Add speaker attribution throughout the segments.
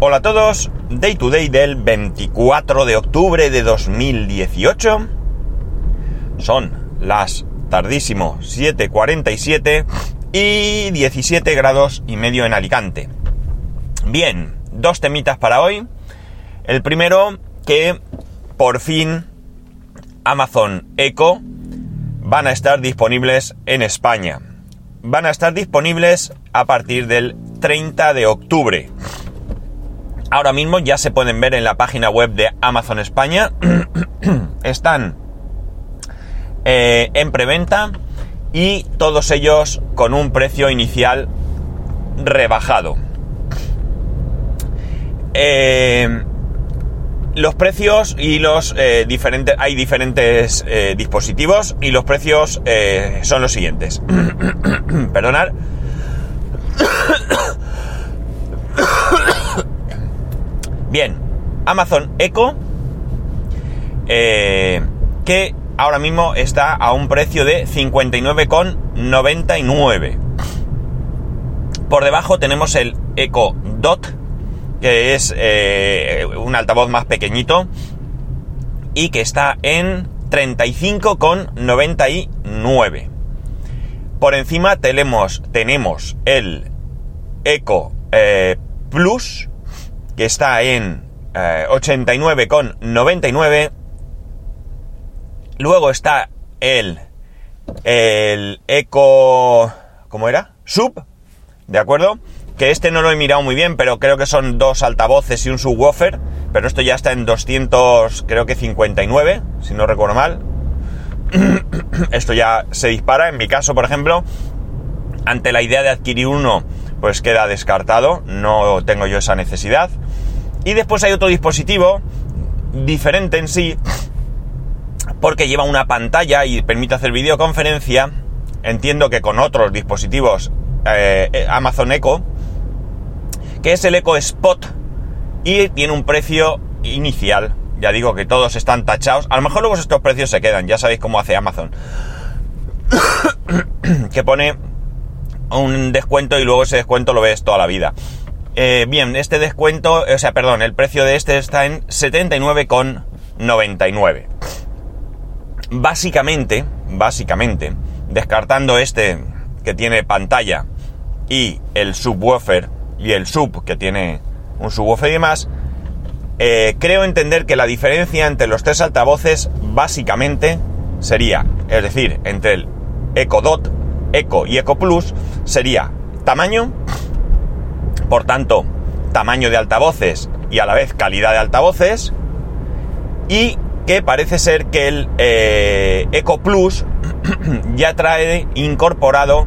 Speaker 1: Hola a todos, Day to Day del 24 de octubre de 2018. Son las tardísimo 7.47 y 17 grados y medio en Alicante. Bien, dos temitas para hoy. El primero, que por fin Amazon Echo van a estar disponibles en España. Van a estar disponibles a partir del 30 de octubre. Ahora mismo ya se pueden ver en la página web de Amazon España. Están eh, en preventa y todos ellos con un precio inicial rebajado. Eh, los precios y los eh, diferentes. Hay diferentes dispositivos y los precios son los siguientes. Perdonad. Bien, Amazon Echo, que ahora mismo está a un precio de 59,99. Por debajo tenemos el Echo Dot, que es eh, un altavoz más pequeñito y que está en 35,99. Por encima tenemos, tenemos el Echo eh, Plus, que está en eh, 89,99. Luego está el, el Echo... ¿Cómo era? Sub, ¿de acuerdo? que este no lo he mirado muy bien, pero creo que son dos altavoces y un subwoofer, pero esto ya está en 200, creo que 59, si no recuerdo mal. esto ya se dispara, en mi caso, por ejemplo, ante la idea de adquirir uno, pues queda descartado, no tengo yo esa necesidad. Y después hay otro dispositivo, diferente en sí, porque lleva una pantalla y permite hacer videoconferencia. Entiendo que con otros dispositivos eh, Amazon Echo, que es el Eco Spot y tiene un precio inicial. Ya digo que todos están tachados. A lo mejor luego estos precios se quedan, ya sabéis cómo hace Amazon. que pone un descuento y luego ese descuento lo ves toda la vida. Eh, bien, este descuento, o sea, perdón, el precio de este está en 79,99. Básicamente, básicamente, descartando este que tiene pantalla y el subwoofer y el sub, que tiene un subwoofer y demás, eh, creo entender que la diferencia entre los tres altavoces básicamente sería, es decir, entre el Echo Dot, Echo y Echo Plus, sería tamaño, por tanto, tamaño de altavoces y a la vez calidad de altavoces, y que parece ser que el eh, Echo Plus ya trae incorporado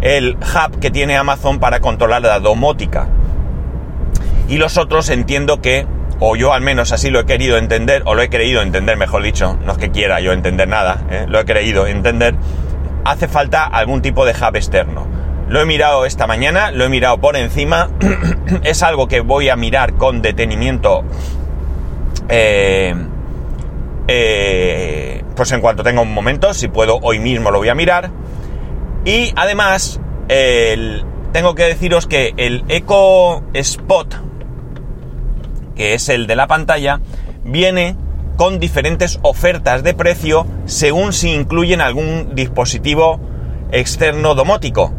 Speaker 1: el hub que tiene Amazon para controlar la domótica. Y los otros entiendo que, o yo al menos así lo he querido entender, o lo he creído entender, mejor dicho, no es que quiera yo entender nada, ¿eh? lo he creído entender, hace falta algún tipo de hub externo. Lo he mirado esta mañana, lo he mirado por encima, es algo que voy a mirar con detenimiento. Eh, eh, pues en cuanto tenga un momento, si puedo hoy mismo lo voy a mirar. Y además, tengo que deciros que el Eco Spot, que es el de la pantalla, viene con diferentes ofertas de precio según si incluyen algún dispositivo externo domótico.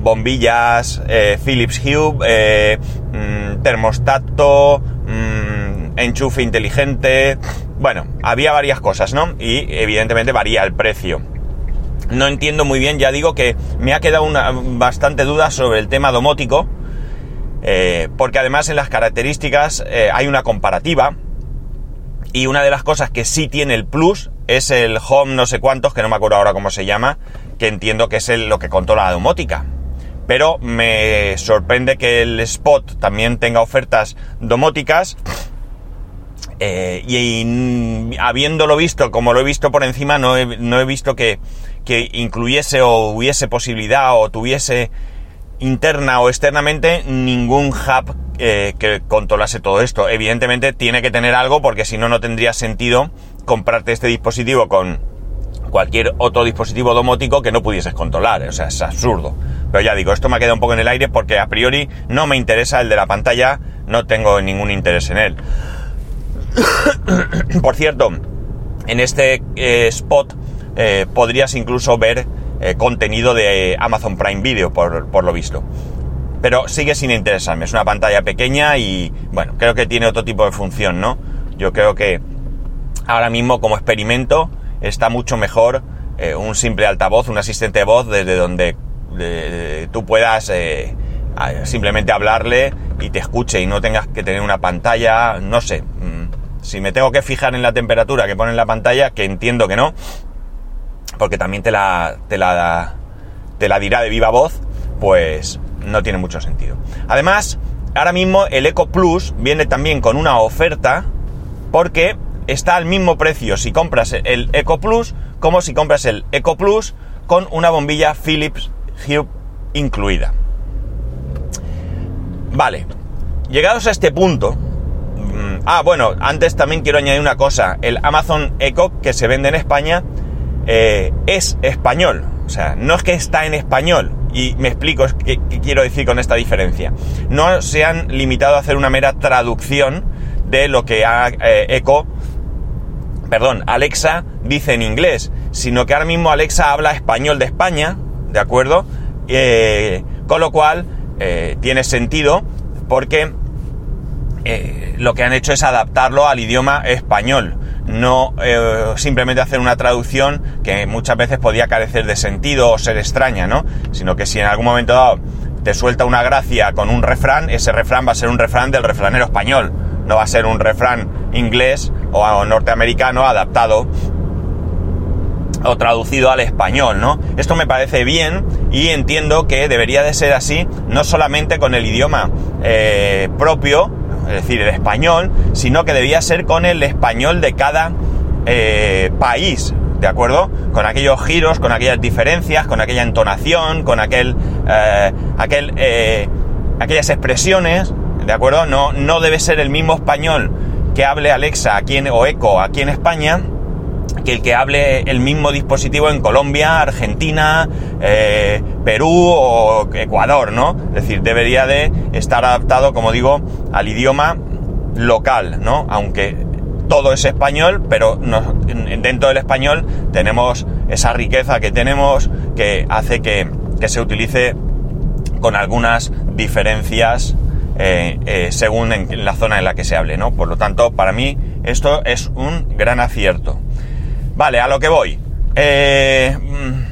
Speaker 1: Bombillas, eh, Philips Hue, eh, mm, termostato, mm, enchufe inteligente. Bueno, había varias cosas, ¿no? Y evidentemente varía el precio no entiendo muy bien, ya digo que me ha quedado una, bastante duda sobre el tema domótico, eh, porque además en las características hay una comparativa, y una de las cosas que sí tiene el plus es el home no sé cuántos, que no me acuerdo ahora cómo se llama, que entiendo que es el, lo que controla la domótica. Pero me sorprende que el Spot también tenga ofertas domóticas. Eh, y, habiéndolo visto, como lo he visto por encima, no he visto que, que incluyese o hubiese posibilidad o tuviese interna o externamente ningún hub eh, que controlase todo esto. Evidentemente tiene que tener algo porque si no, no tendría sentido comprarte este dispositivo con cualquier otro dispositivo domótico que no pudieses controlar. O sea, es absurdo. Pero ya digo, esto me ha quedado un poco en el aire porque a priori no me interesa el de la pantalla no tengo ningún interés en él. Por cierto, en este eh, spot eh, podrías incluso ver eh, contenido de Amazon Prime Video, por, por, lo visto. Pero sigue sin interesarme, es una pantalla pequeña y bueno, creo que tiene otro tipo de función, ¿no? Yo creo que ahora mismo como experimento está mucho mejor un simple altavoz, un asistente de voz desde donde tú puedas simplemente hablarle y te escuche y no tengas que tener una pantalla, no sé. Mm, si me tengo que fijar en la temperatura que pone en la pantalla, que entiendo que no, porque también te la, te la, te la dirá de viva voz, pues no tiene mucho sentido. Además, ahora mismo el Eco Plus viene también con una oferta porque está al mismo precio si compras el Eco Plus como si compras el Eco Plus con una bombilla Philips Hue incluida. Vale, llegados a este punto... Mm, ah, bueno, antes también quiero añadir una cosa. El Amazon Echo que se vende en España eh, es español. O sea, no es que está en español. Y me explico qué, quiero decir con esta diferencia. No se han limitado a hacer una mera traducción de lo que ha, eh, Echo, perdón, Alexa dice en inglés, sino que ahora mismo Alexa habla español de España, ¿de acuerdo? Eh, con lo cual tiene sentido porque lo que han hecho es adaptarlo al idioma español, no eh, simplemente hacer una traducción que muchas veces podía carecer de sentido o ser extraña, ¿no? Sino que si en algún momento dado te suelta una gracia con un refrán, ese refrán va a ser un refrán del refranero español, no va a ser un refrán inglés o norteamericano adaptado o traducido al español, ¿no? Esto me parece bien y entiendo que debería de ser así, no solamente con el idioma eh, propio, es decir, el español, sino que debía ser con el español de cada eh, país, ¿de acuerdo? Con aquellos giros, con aquellas diferencias, con aquella entonación, con aquel, eh, aquel, aquellas expresiones, ¿de acuerdo? No, no debe ser el mismo español que hable Alexa aquí en, o Eco aquí en España, que el que hable el mismo dispositivo en Colombia, Argentina, eh, Perú o Ecuador, ¿no? Es decir, debería de estar adaptado, como digo, al idioma local, ¿no? Aunque todo es español, pero dentro del español tenemos esa riqueza que tenemos que hace que, se utilice con algunas diferencias eh, eh, según en la zona en la que se hable, ¿no? Por lo tanto, para mí esto es un gran acierto. Vale, a lo que voy. Eh, mm,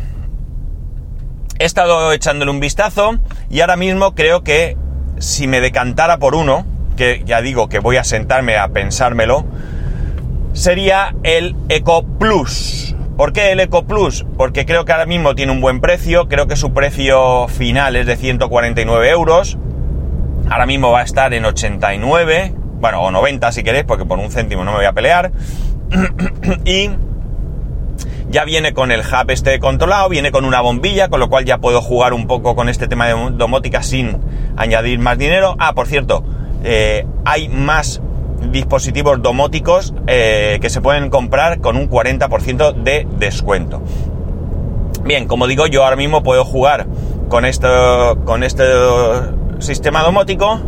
Speaker 1: he estado echándole un vistazo y ahora mismo creo que si me decantara por uno, que ya digo que voy a sentarme a pensármelo, sería el Eco Plus. ¿Por qué el Eco Plus? Porque creo que ahora mismo tiene un buen precio, creo que su precio final es de 149 euros, ahora mismo va a estar en 89, bueno, o 90 si queréis, porque por un céntimo no me voy a pelear, y ya viene con el hub este controlado, viene con una bombilla, con lo cual ya puedo jugar un poco con este tema de domótica sin añadir más dinero. Ah, por cierto, eh, hay más dispositivos domóticos eh, que se pueden comprar con un 40% de descuento. Bien, como digo, yo ahora mismo puedo jugar con esto, con este sistema domótico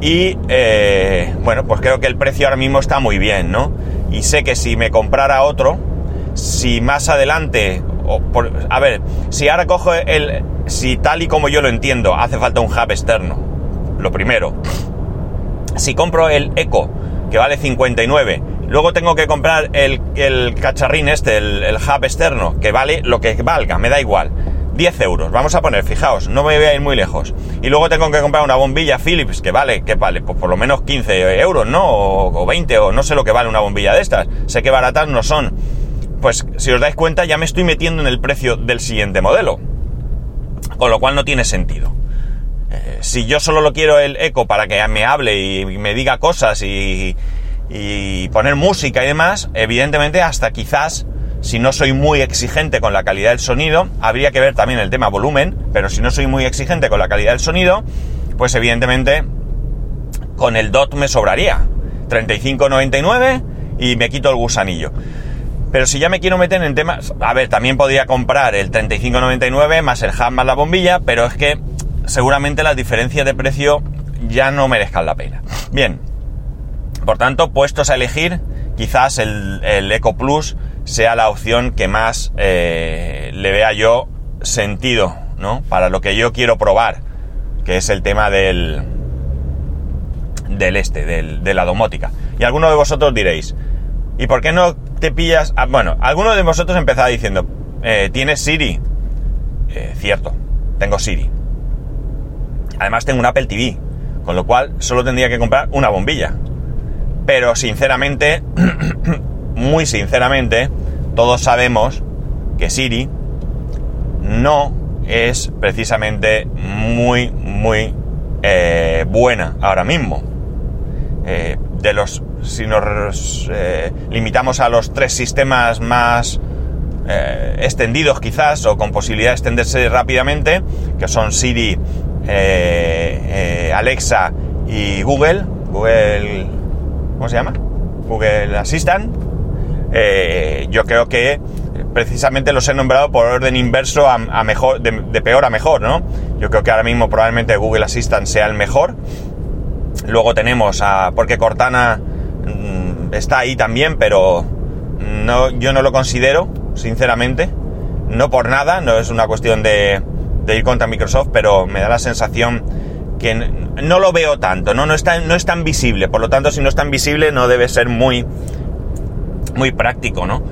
Speaker 1: y eh, bueno, pues creo que el precio ahora mismo está muy bien, ¿no? Y sé que si me comprara otro, si más adelante, o a ver, si ahora cojo el, si tal y como yo lo entiendo, hace falta un hub externo, lo primero. Si compro el Eco, que vale 59, luego tengo que comprar el, cacharrín este, el, el hub externo, que vale lo que valga, me da igual. 10 euros, vamos a poner, fijaos, no me voy a ir muy lejos. Y luego tengo que comprar una bombilla Philips, que vale, que vale, pues por lo menos 15 euros, ¿no? O, o 20, o no sé lo que vale una bombilla de estas. Sé que baratas no son pues si os dais cuenta ya me estoy metiendo en el precio del siguiente modelo. Con lo cual no tiene sentido. Eh, si yo solo lo quiero el eco para que me hable y, me diga cosas y, y poner música y demás, evidentemente hasta quizás si no soy muy exigente con la calidad del sonido, habría que ver también el tema volumen, pero si no soy muy exigente con la calidad del sonido, pues evidentemente con el DOT me sobraría. 35.99 y me quito el gusanillo. Pero si ya me quiero meter en temas... A ver, también podría comprar el 35.99 más el hub más la bombilla, pero es que seguramente las diferencias de precio ya no merezcan la pena. Bien, por tanto, puestos a elegir, quizás el, Eco Plus sea la opción que más eh, le vea yo sentido, ¿no? Para lo que yo quiero probar, que es el tema del, del este, del, de la domótica. Y alguno de vosotros diréis, ¿y por qué no te pillas? Ah, bueno, alguno de vosotros empezaba diciendo, eh, ¿tienes Siri? Eh, cierto, tengo Siri. Además tengo un Apple TV, con lo cual solo tendría que comprar una bombilla. Pero sinceramente, muy sinceramente, todos sabemos que Siri no es precisamente muy, muy eh, buena ahora mismo. Eh, de los, si nos eh, limitamos a los tres sistemas más extendidos quizás o con posibilidad de extenderse rápidamente, que son Siri, Alexa y Google, Google, ¿cómo se llama? Google Assistant. yo creo que precisamente los he nombrado por orden inverso a, mejor, de, peor a mejor, ¿no? Yo creo que ahora mismo probablemente Google Assistant sea el mejor. Luego tenemos a, porque Cortana está ahí también, pero no, yo no lo considero, sinceramente. No por nada, no es una cuestión de, ir contra Microsoft, pero me da la sensación que no lo veo tanto, ¿no? No es, tan, no es tan visible, por lo tanto, si no es tan visible, no debe ser muy, muy práctico, ¿no?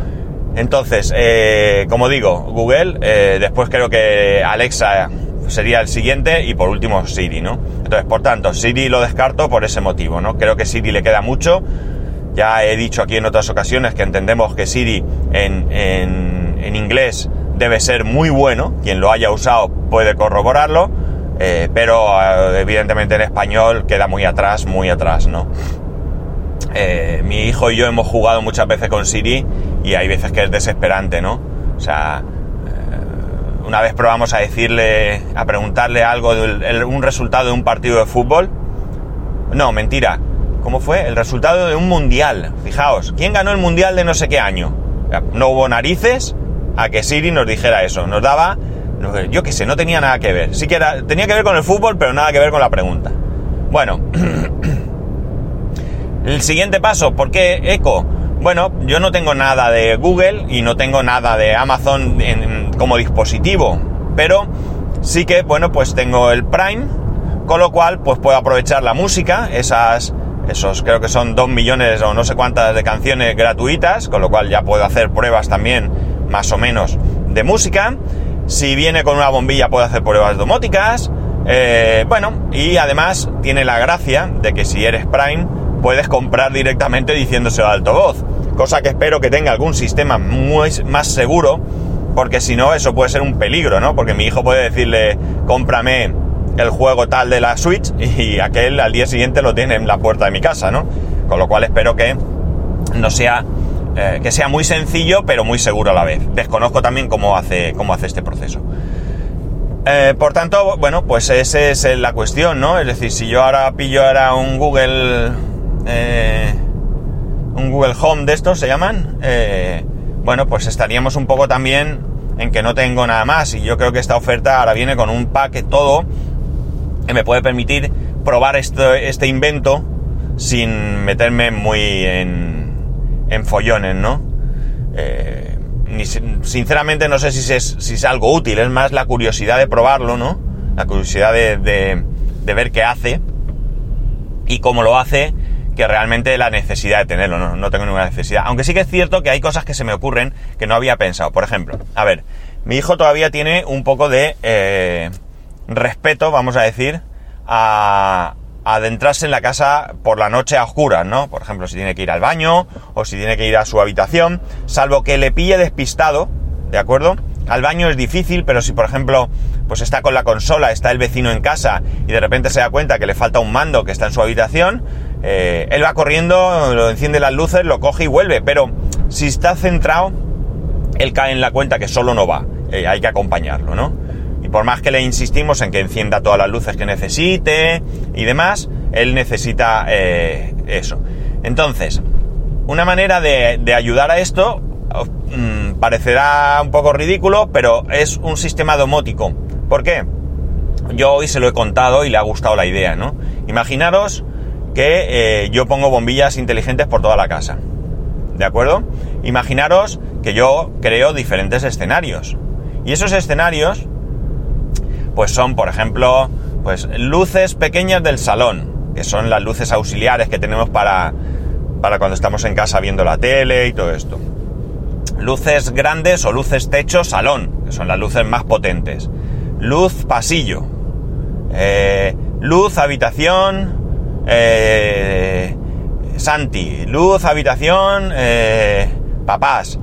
Speaker 1: Entonces, eh, como digo, Google, eh, después creo que Alexa sería el siguiente y por último Siri, ¿no? Entonces, por tanto, Siri lo descarto por ese motivo, ¿no? Creo que Siri le queda mucho. Ya he dicho aquí en otras ocasiones que entendemos que Siri en, en, inglés debe ser muy bueno. Quien lo haya usado puede corroborarlo. Eh, pero evidentemente en español queda muy atrás, muy atrás, ¿no? Eh, mi hijo y yo hemos jugado muchas veces con Siri y hay veces que es desesperante, ¿no? O sea, eh, una vez probamos a decirle, a preguntarle algo, de un resultado de un partido de fútbol. No, mentira. ¿Cómo fue? El resultado de un mundial. Fijaos, ¿quién ganó el mundial de no sé qué año? No hubo narices a que Siri nos dijera eso. Nos daba, yo qué sé, no tenía nada que ver. Sí que era, tenía que ver con el fútbol, pero nada que ver con la pregunta. Bueno, El siguiente paso, ¿por qué Echo? Bueno, yo no tengo nada de Google y no tengo nada de Amazon como dispositivo, pero sí que, bueno, pues tengo el Prime, con lo cual pues puedo aprovechar la música, esas, esos creo que son dos millones o no sé cuántas de canciones gratuitas, con lo cual ya puedo hacer pruebas también más o menos de música. Si viene con una bombilla puedo hacer pruebas domóticas. Eh, bueno, y además tiene la gracia de que si eres Prime, puedes comprar directamente diciéndose al altavoz. Cosa que espero que tenga algún sistema muy, más seguro, porque si no, eso puede ser un peligro, ¿no? Porque mi hijo puede decirle, cómprame el juego tal de la Switch y aquel al día siguiente lo tiene en la puerta de mi casa, ¿no? Con lo cual espero que no sea eh, que sea muy sencillo pero muy seguro a la vez. Desconozco también cómo hace, cómo hace este proceso. Eh, por tanto, bueno, pues esa es la cuestión, ¿no? Es decir, si yo ahora pillo ahora un Google eh, un Google Home de estos se llaman, bueno, pues estaríamos un poco también en que no tengo nada más y yo creo que esta oferta ahora viene con un pack todo me puede permitir probar este, invento sin meterme muy en, en follones, ¿no? Eh, sinceramente no sé si es, algo útil, es más la curiosidad de probarlo, ¿no? La curiosidad de, de ver qué hace y cómo lo hace que realmente la necesidad de tenerlo, no, no tengo ninguna necesidad. Aunque sí que es cierto que hay cosas que se me ocurren que no había pensado. Por ejemplo, a ver, mi hijo todavía tiene un poco de eh, respeto, vamos a decir, a, adentrarse en la casa por la noche a oscuras, ¿no? Por ejemplo, si tiene que ir al baño o si tiene que ir a su habitación, salvo que le pille despistado, ¿de acuerdo? Al baño es difícil, pero si por ejemplo, pues está con la consola, está el vecino en casa y de repente se da cuenta que le falta un mando que está en su habitación, eh, él va corriendo, lo enciende las luces, lo coge y vuelve, pero si está centrado, él cae en la cuenta que solo no va, eh, hay que acompañarlo, ¿no? Por más que le insistimos en que encienda todas las luces que necesite y demás, él necesita eh, eso. Entonces, una manera de, ayudar a esto mm, parecerá un poco ridículo, pero es un sistema domótico. ¿Por qué? yo hoy se lo he contado y le ha gustado la idea, ¿no? Imaginaros que eh, yo pongo bombillas inteligentes por toda la casa. ¿De acuerdo? Imaginaros que yo creo diferentes escenarios. Y esos escenarios, pues son, por ejemplo, pues luces pequeñas del salón, que son las luces auxiliares que tenemos para, para cuando estamos en casa viendo la tele y todo esto. Luces grandes o luces techo salón, que son las luces más potentes. Luz pasillo. Eh, luz habitación. Eh, Santi. Luz habitación. Eh, papás.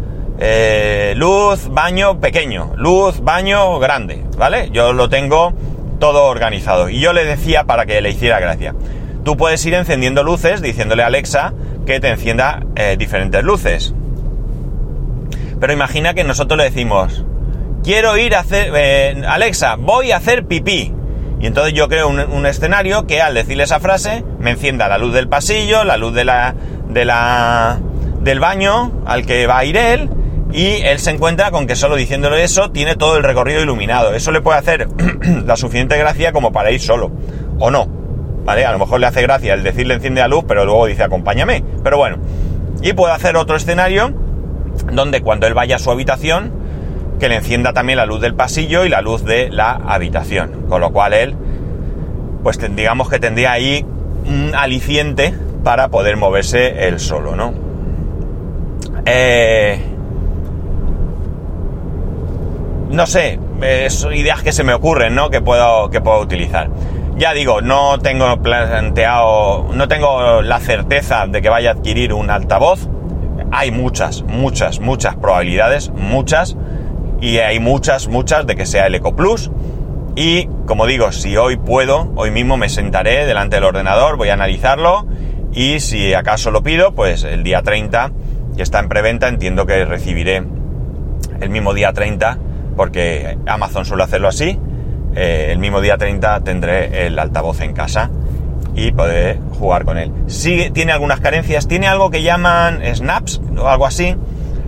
Speaker 1: Luz baño pequeño. Luz baño grande. ¿Vale? Yo lo tengo todo organizado. Y yo le decía para que le hiciera gracia. Tú puedes ir encendiendo luces diciéndole a Alexa que te encienda diferentes luces. Pero imagina que nosotros le decimos, quiero ir a hacer, eh, Alexa, voy a hacer pipí. Y entonces yo creo un, escenario que al decirle esa frase me encienda la luz del pasillo, la luz de la, de la, del baño al que va a ir él y él se encuentra con que solo diciéndole eso tiene todo el recorrido iluminado. Eso le puede hacer la suficiente gracia como para ir solo. O no. ¿Vale? A lo mejor le hace gracia el decirle enciende la luz, pero luego dice acompáñame. Pero bueno. Y puede hacer otro escenario donde cuando él vaya a su habitación, que le encienda también la luz del pasillo y la luz de la habitación. Con lo cual él, pues digamos que tendría ahí un aliciente para poder moverse él solo, ¿no? Eh, no sé, son ideas que se me ocurren, ¿no? Que puedo, que puedo utilizar. Ya digo, no tengo planteado, no tengo la certeza de que vaya a adquirir un altavoz, hay muchas, muchas, muchas probabilidades, muchas, y hay muchas, muchas de que sea el Eco Plus. Y como digo, si hoy puedo, hoy mismo me sentaré delante del ordenador, voy a analizarlo y si acaso lo pido, pues el día 30, que está en preventa, entiendo que recibiré el mismo día 30, porque Amazon suele hacerlo así, eh, el mismo día 30 tendré el altavoz en casa y poder jugar con él. Sí, tiene algunas carencias, tiene algo que llaman snaps o algo así,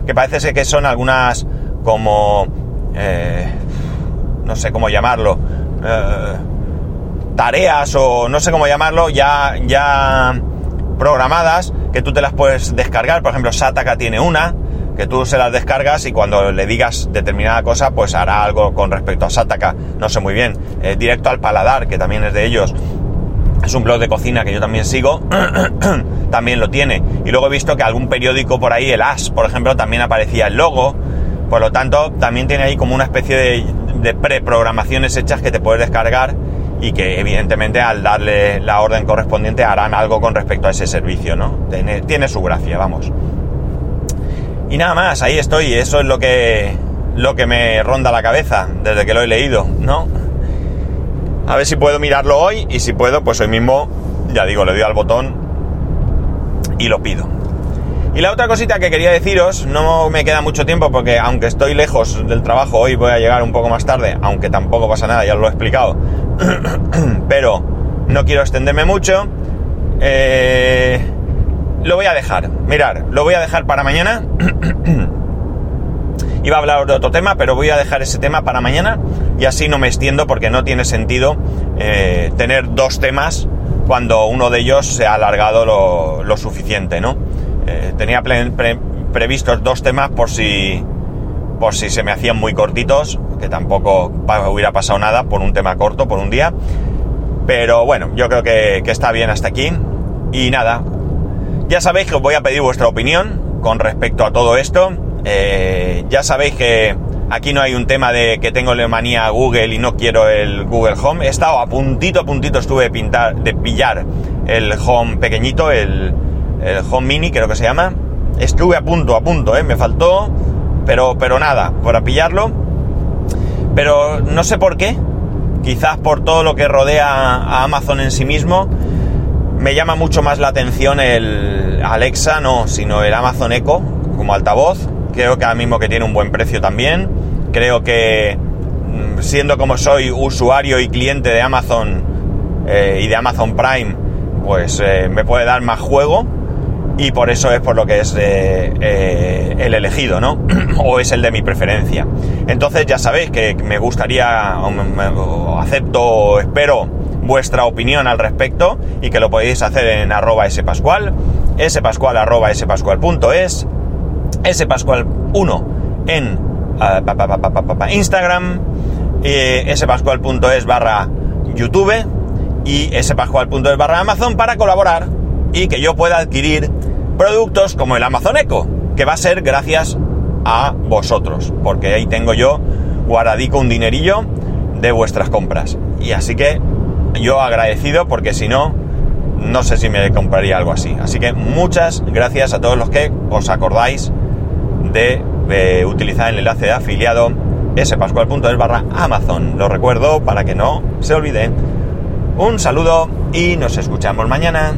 Speaker 1: que parece ser que son algunas como... Eh, no sé cómo llamarlo. Eh, tareas o no sé cómo llamarlo, ya, ya programadas, que tú te las puedes descargar. Por ejemplo, Sataka tiene una, que tú se las descargas y cuando le digas determinada cosa, pues hará algo con respecto a Sataka. No sé muy bien. Eh, directo al paladar, que también es de ellos es un blog de cocina que yo también sigo, también lo tiene. Y luego he visto que algún periódico por ahí, el As, por ejemplo, también aparecía el logo. Por lo tanto, también tiene ahí como una especie de, de preprogramaciones hechas que te puedes descargar y que evidentemente al darle la orden correspondiente harán algo con respecto a ese servicio, ¿no? Tiene, tiene su gracia, vamos. Y nada más, ahí estoy, eso es lo que, lo que me ronda la cabeza desde que lo he leído, ¿no? A ver si puedo mirarlo hoy y si puedo, pues hoy mismo, ya digo, le doy al botón y lo pido. Y la otra cosita que quería deciros, no me queda mucho tiempo porque aunque estoy lejos del trabajo, hoy voy a llegar un poco más tarde, aunque tampoco pasa nada, ya lo he explicado, pero no quiero extenderme mucho. Eh, lo voy a dejar, mirar, lo voy a dejar para mañana. Iba a hablar de otro tema, pero voy a dejar ese tema para mañana y así no me extiendo porque no tiene sentido eh, tener dos temas cuando uno de ellos se ha alargado lo, suficiente, ¿no? Eh, tenía previstos dos temas por si, por si se me hacían muy cortitos, que tampoco hubiera pasado nada por un tema corto, por un día. Pero bueno, yo creo que, que está bien hasta aquí. Y nada, ya sabéis que os voy a pedir vuestra opinión con respecto a todo esto. Eh, ya sabéis que aquí no hay un tema de que tengo manía a Google y no quiero el Google Home. He estado a puntito, a puntito estuve de, pintar, de pillar el Home pequeñito, el, Home Mini creo que se llama. Estuve a punto, a punto, ¿eh? me faltó, pero, pero nada, para pillarlo. Pero no sé por qué, quizás por todo lo que rodea a Amazon en sí mismo, me llama mucho más la atención el Alexa, no, sino el Amazon Echo como altavoz creo que ahora mismo que tiene un buen precio también. Creo que mm, siendo como soy usuario y cliente de Amazon eh, y de Amazon Prime, pues eh, me puede dar más juego. y por eso es por lo que es eh, el elegido, ¿no? o es el de mi preferencia. Entonces ya sabéis que me gustaría, o acepto, o espero vuestra opinión al respecto y que lo podéis hacer en arroba spascual, spascual arroba spascual.es, spascual1 en uh, Instagram, eh, spascual.es barra YouTube y spascual.es barra Amazon para colaborar y que yo pueda adquirir productos como el Amazon Echo, que va a ser gracias a vosotros, porque ahí tengo yo guardadico un dinerillo de vuestras compras. Y así que yo agradecido porque si no, no sé si me compraría algo así. Así que muchas gracias a todos los que os acordáis de, utilizar el enlace de afiliado spascual.es barra Amazon. Lo recuerdo para que no se olvide. Un saludo y nos escuchamos mañana.